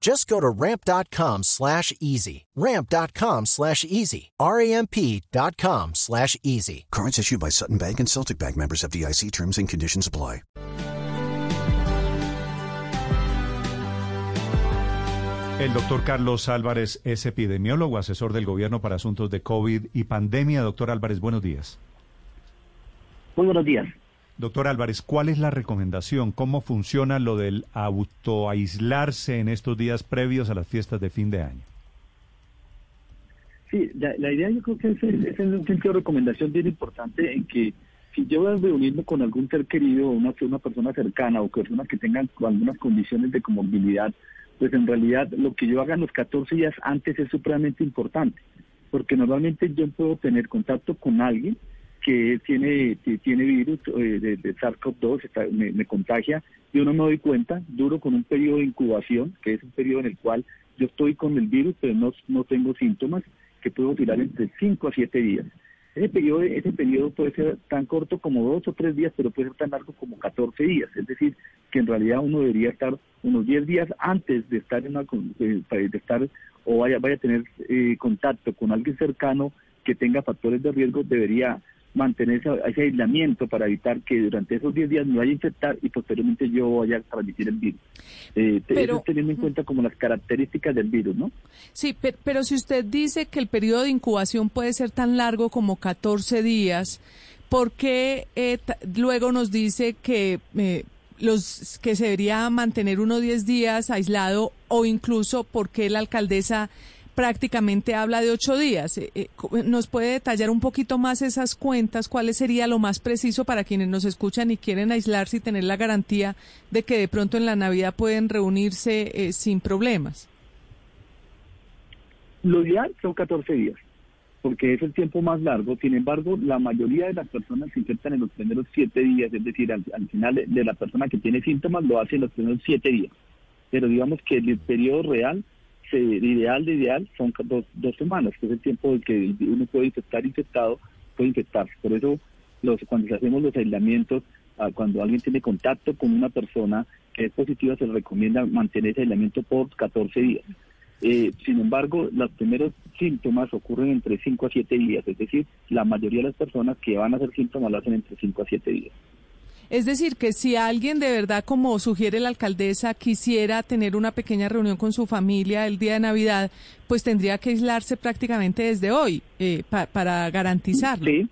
Just go to ramp.com slash easy. Ramp.com slash easy. R-A-M-P.com slash easy. Cards issued by Sutton Bank and Celtic Bank members of DIC terms and conditions apply. El doctor Carlos Álvarez es epidemiólogo, asesor del gobierno para asuntos de COVID y pandemia. Doctor Álvarez, buenos días. Muy buenos días. Doctor Álvarez, ¿cuál es la recomendación? ¿Cómo funciona lo del autoaislarse en estos días previos a las fiestas de fin de año? Sí, la, idea yo creo que es, un sentido de recomendación bien importante en que si yo voy a reunirme con algún ser querido, una, una persona cercana o personas que tengan algunas condiciones de comorbilidad, pues en realidad lo que yo haga en los 14 días antes es supremamente importante, porque normalmente yo puedo tener contacto con alguien que tiene, tiene virus eh, de, SARS-CoV-2, me, me, contagia, yo no me doy cuenta, duro con un periodo de incubación, que es un periodo en el cual yo estoy con el virus, pero no, no tengo síntomas, que puedo durar entre 5 a 7 días. Ese periodo, ese periodo puede ser tan corto como dos o tres días, pero puede ser tan largo como 14 días. Es decir, que en realidad uno debería estar unos 10 días antes de estar en una, de, estar o vaya, vaya a tener eh, contacto con alguien cercano que tenga factores de riesgo, debería mantener ese, aislamiento para evitar que durante esos 10 días me vaya a infectar y posteriormente yo vaya a transmitir el virus. Eh, pero, teniendo en cuenta como las características del virus, ¿no? Sí, pero, si usted dice que el periodo de incubación puede ser tan largo como 14 días, ¿por qué eh, luego nos dice que... Eh, los que se debería mantener unos 10 días aislado o incluso por qué la alcaldesa prácticamente habla de ocho días. Eh, eh, ¿Nos puede detallar un poquito más esas cuentas? ¿Cuál sería lo más preciso para quienes nos escuchan y quieren aislarse y tener la garantía de que de pronto en la Navidad pueden reunirse eh, sin problemas? Lo ideal son 14 días, porque es el tiempo más largo. Sin embargo, la mayoría de las personas se infectan en los primeros siete días, es decir, al, final de la persona que tiene síntomas lo hace en los primeros siete días. Pero digamos que el periodo real se, ideal de ideal son dos, dos semanas, que es el tiempo en que uno puede estar infectado, puede infectarse. Por eso los, cuando hacemos los aislamientos, ah, cuando alguien tiene contacto con una persona que es positiva, se recomienda mantener ese aislamiento por 14 días. Eh, sin embargo, los primeros síntomas ocurren entre 5 a 7 días, es decir, la mayoría de las personas que van a hacer síntomas lo hacen entre 5 a 7 días. Es decir, que si alguien de verdad, como sugiere la alcaldesa, quisiera tener una pequeña reunión con su familia el día de Navidad, pues tendría que aislarse prácticamente desde hoy eh, para garantizarlo. Sí,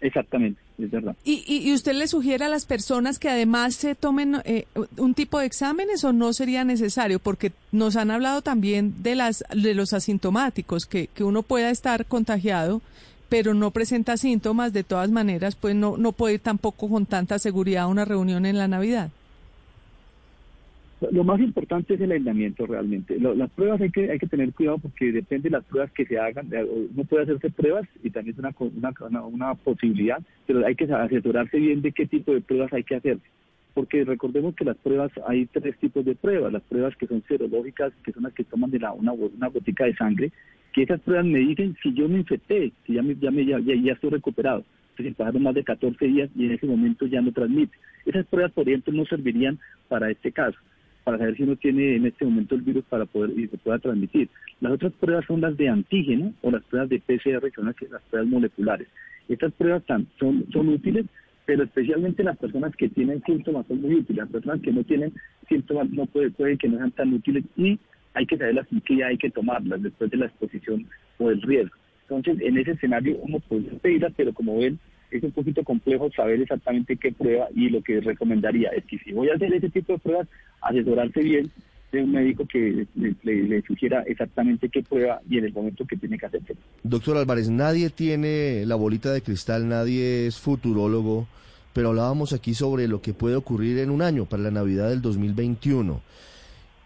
exactamente. Es verdad. ¿Y, y, usted le sugiere a las personas que además se tomen eh, un tipo de exámenes o no sería necesario? Porque nos han hablado también de, las, de los asintomáticos, que, que uno pueda estar contagiado pero no presenta síntomas, de todas maneras, pues no, no puede ir tampoco con tanta seguridad a una reunión en la Navidad. Lo más importante es el aislamiento realmente. las pruebas hay que hay que tener cuidado porque depende de las pruebas que se hagan. No puede hacerse pruebas y también es una, una, una, posibilidad, pero hay que asesorarse bien de qué tipo de pruebas hay que hacer. Porque recordemos que las pruebas, hay tres tipos de pruebas. Las pruebas que son serológicas, que son las que toman de la, una, una gotica de sangre, que esas pruebas me dicen si yo me infecté, si ya, me, ya, me, ya, ya, estoy recuperado. Entonces pasaron más de 14 días y en ese momento ya no transmite. Esas pruebas, por ejemplo, no servirían para este caso, para saber si uno tiene en este momento el virus para poder y se pueda transmitir. Las otras pruebas son las de antígeno o las pruebas de PCR, que son las, pruebas moleculares. Estas pruebas son, son útiles, pero especialmente las personas que tienen síntomas son muy útiles. Las personas que no tienen síntomas no puede, puede que no sean tan útiles y hay que saberlas y que hay que tomarlas después de la exposición o el riesgo. Entonces, en ese escenario uno puede pedirlas, pero como ven, es un poquito complejo saber exactamente qué prueba y lo que recomendaría es que si voy a hacer ese tipo de pruebas, asesorarse bien de un médico que le, sugiera exactamente qué prueba y en el momento que tiene que hacerse. Doctor Álvarez, nadie tiene la bolita de cristal, nadie es futurólogo, pero hablábamos aquí sobre lo que puede ocurrir en un año, para la Navidad del 2021.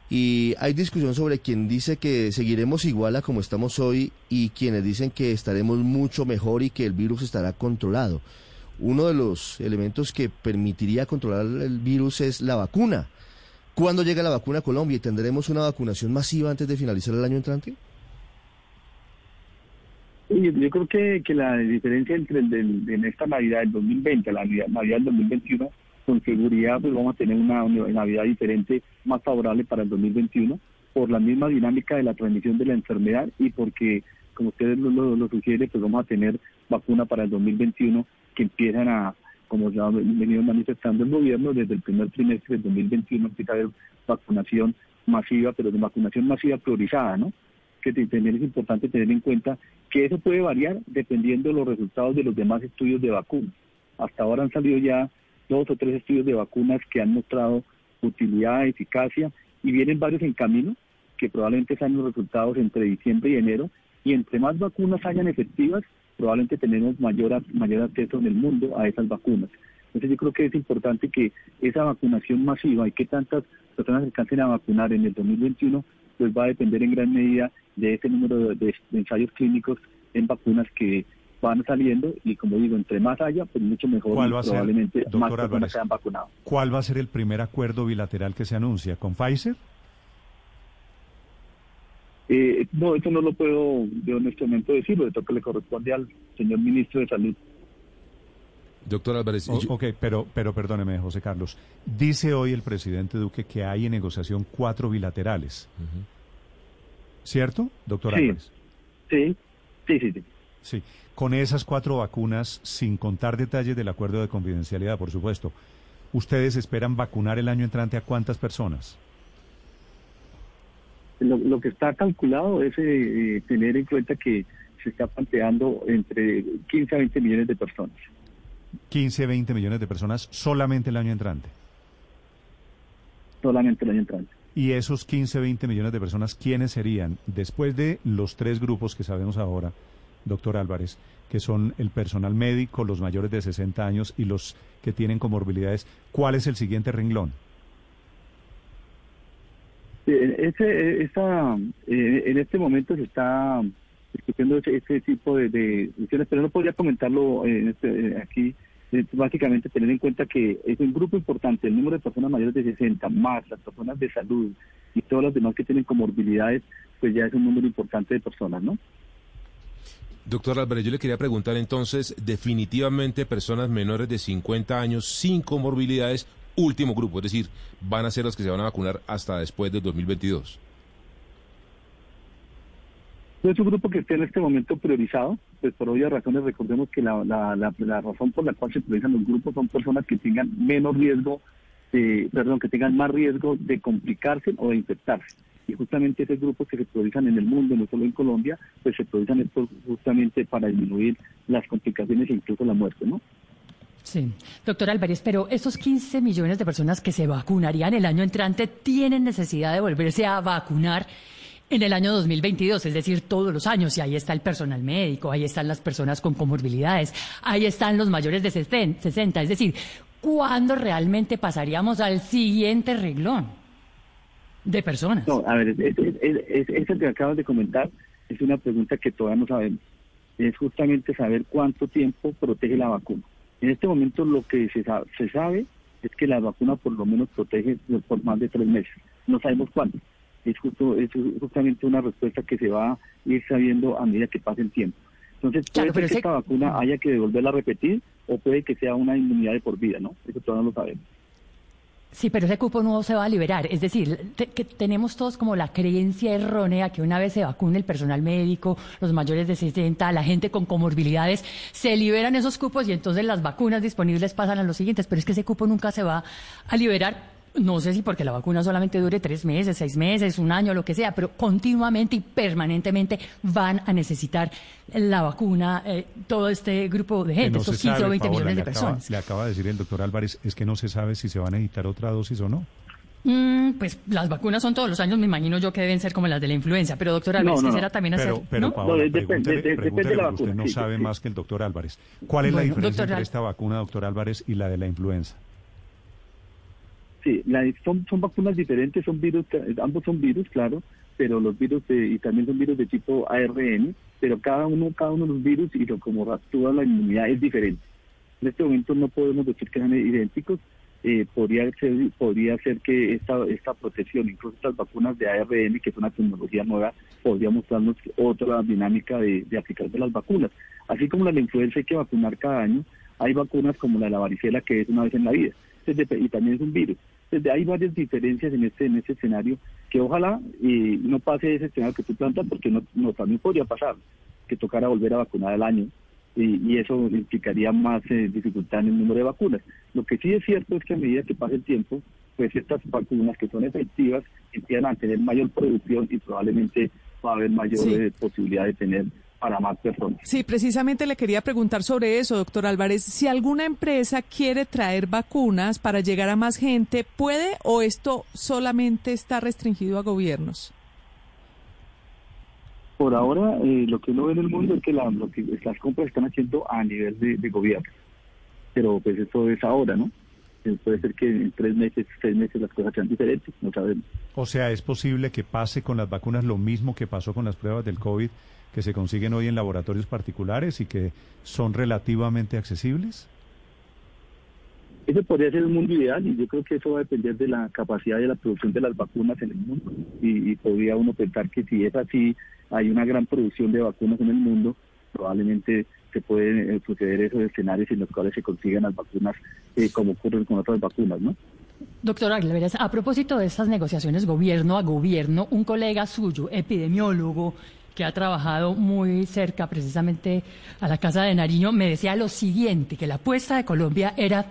Y hay discusión sobre quien dice que seguiremos igual a como estamos hoy y quienes dicen que estaremos mucho mejor y que el virus estará controlado. Uno de los elementos que permitiría controlar el virus es la vacuna. ¿Cuándo llega la vacuna a Colombia y tendremos una vacunación masiva antes de finalizar el año entrante? Yo creo que, que la diferencia entre el en esta Navidad del 2020 a la Navidad del 2021, con seguridad pues vamos a tener una, Navidad diferente, más favorable para el 2021, por la misma dinámica de la transmisión de la enfermedad y porque, como ustedes lo, lo, lo sugieren, pues vamos a tener vacuna para el 2021 que empiezan a, como ya ha venido manifestando el gobierno, desde el primer trimestre del 2021 empieza a haber vacunación masiva, pero de vacunación masiva priorizada, ¿no? Que también es importante tener en cuenta que eso puede variar dependiendo de los resultados de los demás estudios de vacunas. Hasta ahora han salido ya dos o tres estudios de vacunas que han mostrado utilidad, eficacia, y vienen varios en camino, que probablemente sean los resultados entre diciembre y enero, y entre más vacunas hayan efectivas, probablemente tenemos mayor, mayor acceso en el mundo a esas vacunas. Entonces yo creo que es importante que esa vacunación masiva y que tantas personas alcancen a vacunar en el 2021, pues va a depender en gran medida de ese número de, ensayos clínicos en vacunas que van saliendo y como digo, entre más haya, pues mucho mejor probablemente más personas sean vacunadas. ¿Cuál va a ser el primer acuerdo bilateral que se anuncia? ¿Con Pfizer? Eh, no, eso no lo puedo de honestamente decirlo, esto que le corresponde al señor ministro de Salud. Doctor Álvarez. ok, pero, pero perdóneme, José Carlos. Dice hoy el presidente Duque que hay en negociación cuatro bilaterales. ¿Cierto, doctor Álvarez? Sí, sí, sí, sí. Sí, con esas cuatro vacunas, sin contar detalles del acuerdo de confidencialidad, por supuesto, ¿ustedes esperan vacunar el año entrante a cuántas personas? Lo, que está calculado es eh, eh, tener en cuenta que se está planteando entre 15 a 20 millones de personas. 15 a 20 millones de personas solamente el año entrante. Solamente el año entrante. Y esos 15, 20 millones de personas, ¿quiénes serían? Después de los tres grupos que sabemos ahora, doctor Álvarez, que son el personal médico, los mayores de 60 años y los que tienen comorbilidades, ¿cuál es el siguiente renglón? Ese, esa, eh, en este momento se está discutiendo ese, tipo de, de pero no podría comentarlo en este, eh, aquí. básicamente tener en cuenta que es un grupo importante, el número de personas mayores de 60, más las personas de salud y todas las demás que tienen comorbilidades, pues ya es un número importante de personas, ¿no? Doctor Álvarez, yo le quería preguntar entonces, definitivamente personas menores de 50 años sin comorbilidades último grupo, es decir, van a ser los que se van a vacunar hasta después del 2022. Es un grupo que está en este momento priorizado, pues por obvias razones recordemos que la, la, razón por la cual se priorizan los grupos son personas que tengan menos riesgo, perdón, que tengan más riesgo de complicarse o de infectarse. Y justamente esos grupos que se priorizan en el mundo, no solo en Colombia, pues se priorizan justamente para disminuir las complicaciones e incluso la muerte, ¿no? Sí, doctor Álvarez, pero esos 15 millones de personas que se vacunarían el año entrante tienen necesidad de volverse a vacunar en el año 2022, es decir, todos los años, y ahí está el personal médico, ahí están las personas con comorbilidades, ahí están los mayores de 60, es decir, ¿cuándo realmente pasaríamos al siguiente reglón de personas? No, a ver, eso que acabas de comentar es una pregunta que todavía no sabemos. Es justamente saber cuánto tiempo protege la vacuna. En este momento lo que se sabe, se sabe es que la vacuna por lo menos protege por más de tres meses. No sabemos cuándo. Es, justo, es justamente una respuesta que se va a ir sabiendo a medida que pase el tiempo. Entonces, puede ser que esta vacuna haya que devolverla a repetir o puede que sea una inmunidad de por vida, ¿no? Eso todavía no lo sabemos. Sí, pero ese cupo no se va a liberar. Es decir, que tenemos todos como la creencia errónea que una vez se vacune el personal médico, los mayores de 60, la gente con comorbilidades, se liberan esos cupos y entonces las vacunas disponibles pasan a los siguientes. Pero es que ese cupo nunca se va a liberar no sé si porque la vacuna solamente dure tres meses, seis meses, un año, lo que sea, pero continuamente y permanentemente van a necesitar la vacuna eh, todo este grupo de gente, estos 15 o 20 millones de personas. le acaba de decir el doctor Álvarez, es que no se sabe si se va a necesitar otra dosis o no. Mm, pues las vacunas son todos los años, me imagino yo que deben ser como las de la influenza, pero doctor Álvarez, quisiera también hacer... Pero, Paola, usted no sabe más que el doctor Álvarez. ¿Cuál es la diferencia entre esta vacuna, doctor Álvarez, y la de la influenza? Sí, son, son vacunas diferentes, son virus, ambos son virus, claro, pero los virus y también son virus de tipo ARN, pero cada uno, cada uno de los virus y lo como actúa la inmunidad es diferente. En este momento no podemos decir que sean idénticos, eh, podría ser podría ser que esta esta protección, incluso estas vacunas de ARN, que es una tecnología nueva, podría mostrarnos otra dinámica de, de aplicar de las vacunas. Así como la influenza hay que vacunar cada año, hay vacunas como la de la varicela que es una vez en la vida y también es un virus. Entonces hay varias diferencias en este en este escenario que ojalá y no pase ese escenario que tú plantas porque no, no también podría pasar que tocara volver a vacunar al año y, eso implicaría más eh, dificultad en el número de vacunas. Lo que sí es cierto es que a medida que pase el tiempo, pues estas vacunas que son efectivas empiezan a tener mayor producción y probablemente va a haber mayor eh, posibilidad de tener para más personas. Sí, precisamente le quería preguntar sobre eso, doctor Álvarez. Si alguna empresa quiere traer vacunas para llegar a más gente, ¿puede o esto solamente está restringido a gobiernos? Por ahora, eh, lo que uno ve en el mundo es que, las compras están haciendo a nivel de, gobierno. Pero pues eso es ahora, ¿no? Eh, puede ser que en tres meses, seis meses las cosas sean diferentes, no sabemos. O sea, ¿es posible que pase con las vacunas lo mismo que pasó con las pruebas del COVID? Que se consiguen hoy en laboratorios particulares y que son relativamente accesibles? Ese podría ser el mundo ideal y yo creo que eso va a depender de la capacidad de la producción de las vacunas en el mundo. Y, podría uno pensar que si es así, hay una gran producción de vacunas en el mundo, probablemente se pueden eh, suceder esos escenarios en los cuales se consigan las vacunas eh, como ocurre con otras vacunas, ¿no? Doctor Aguilera, a propósito de estas negociaciones gobierno a gobierno, un colega suyo, epidemiólogo, que ha trabajado muy cerca precisamente a la Casa de Nariño, me decía lo siguiente, que la apuesta de Colombia era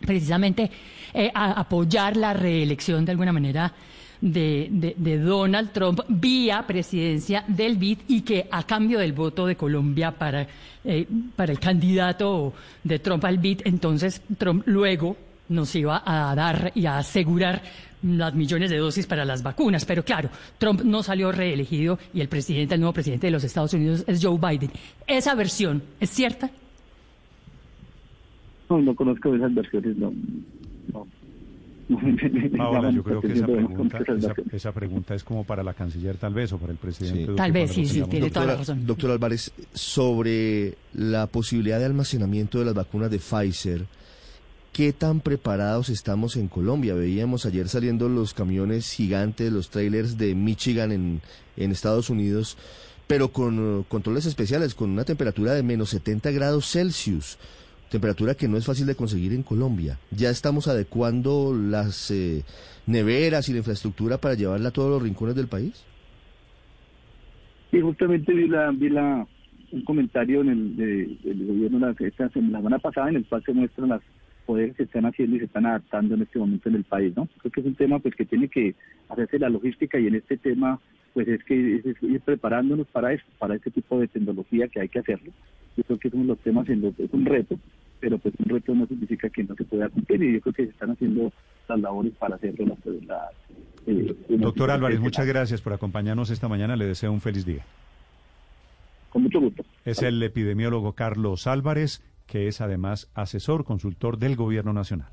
precisamente eh, apoyar la reelección de alguna manera de, Donald Trump vía presidencia del BID y que a cambio del voto de Colombia para, eh, para el candidato de Trump al BID, entonces Trump luego nos iba a dar y a asegurar las millones de dosis para las vacunas. Pero claro, Trump no salió reelegido y el presidente, el nuevo presidente de los Estados Unidos es Joe Biden. ¿Esa versión es cierta? No, no conozco esas versiones, no. Ahora, yo creo que esa pregunta, esa, pregunta, es como para la canciller tal vez o para el presidente. Tal vez, sí, sí, tiene toda la razón. Doctor Álvarez, sobre la posibilidad de almacenamiento de las vacunas de Pfizer, ¿Qué tan preparados estamos en Colombia? Veíamos ayer saliendo los camiones gigantes, los trailers de Michigan en, Estados Unidos, pero con uh, controles especiales, con una temperatura de menos 70 grados Celsius, temperatura que no es fácil de conseguir en Colombia. ¿Ya estamos adecuando las eh, neveras y la infraestructura para llevarla a todos los rincones del país? Sí, justamente vi la, vi la un comentario en el del gobierno la, esta semana pasada en el cual se muestran las poderes se están haciendo y se están adaptando en este momento en el país, ¿no? Creo que es un tema pues que tiene que hacerse la logística y en este tema pues es que es, ir preparándonos para esto, para este tipo de tecnología que hay que hacerlo. Yo creo que son los temas en los es un reto, pero pues un reto no significa que no se pueda cumplir y yo creo que se están haciendo las labores para hacerlo. La, eh, Doctor Álvarez, muchas gracias por acompañarnos esta mañana. Le deseo un feliz día. Con mucho gusto. Es el epidemiólogo Carlos Álvarez. Que es además asesor consultor del Gobierno Nacional.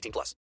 18 plus.